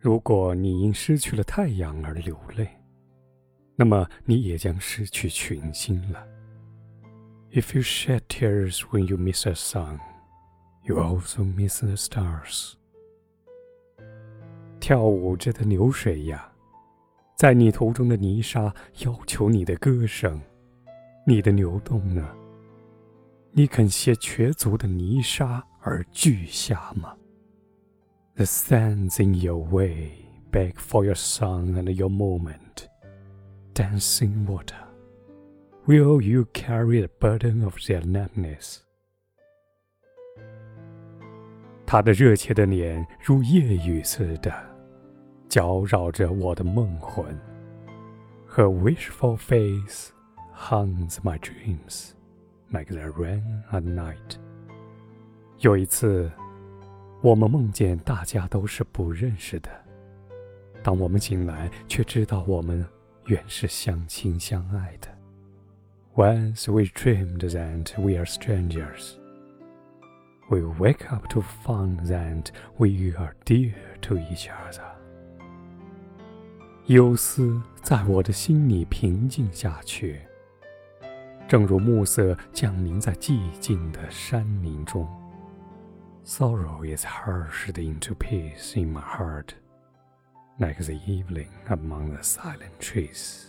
如果你因失去了太阳而流泪，那么你也将失去群星了。If you shed tears when you miss a sun, you also miss the stars. 跳舞着的流水呀，在你途中的泥沙要求你的歌声，你的流动呢？你肯携瘸足的泥沙而俱下吗 ？The sands in your way beg for your song and your moment. Dancing water, will you carry the burden of their numbness? 他的热切的脸如夜雨似的搅扰着我的梦魂。Her wishful face haunts my dreams like the rain at night。有一次， 我们梦见大家都是不认识的，当我们醒来，却知道我们原是相亲相爱的。Once we dreamed that we are strangers. We wake up to find that we are dear to each other. 忧思在我的心里平静下去，正如暮色降临在寂静的山林中。Sorrow is hushed into peace in my heart like the evening among the silent trees.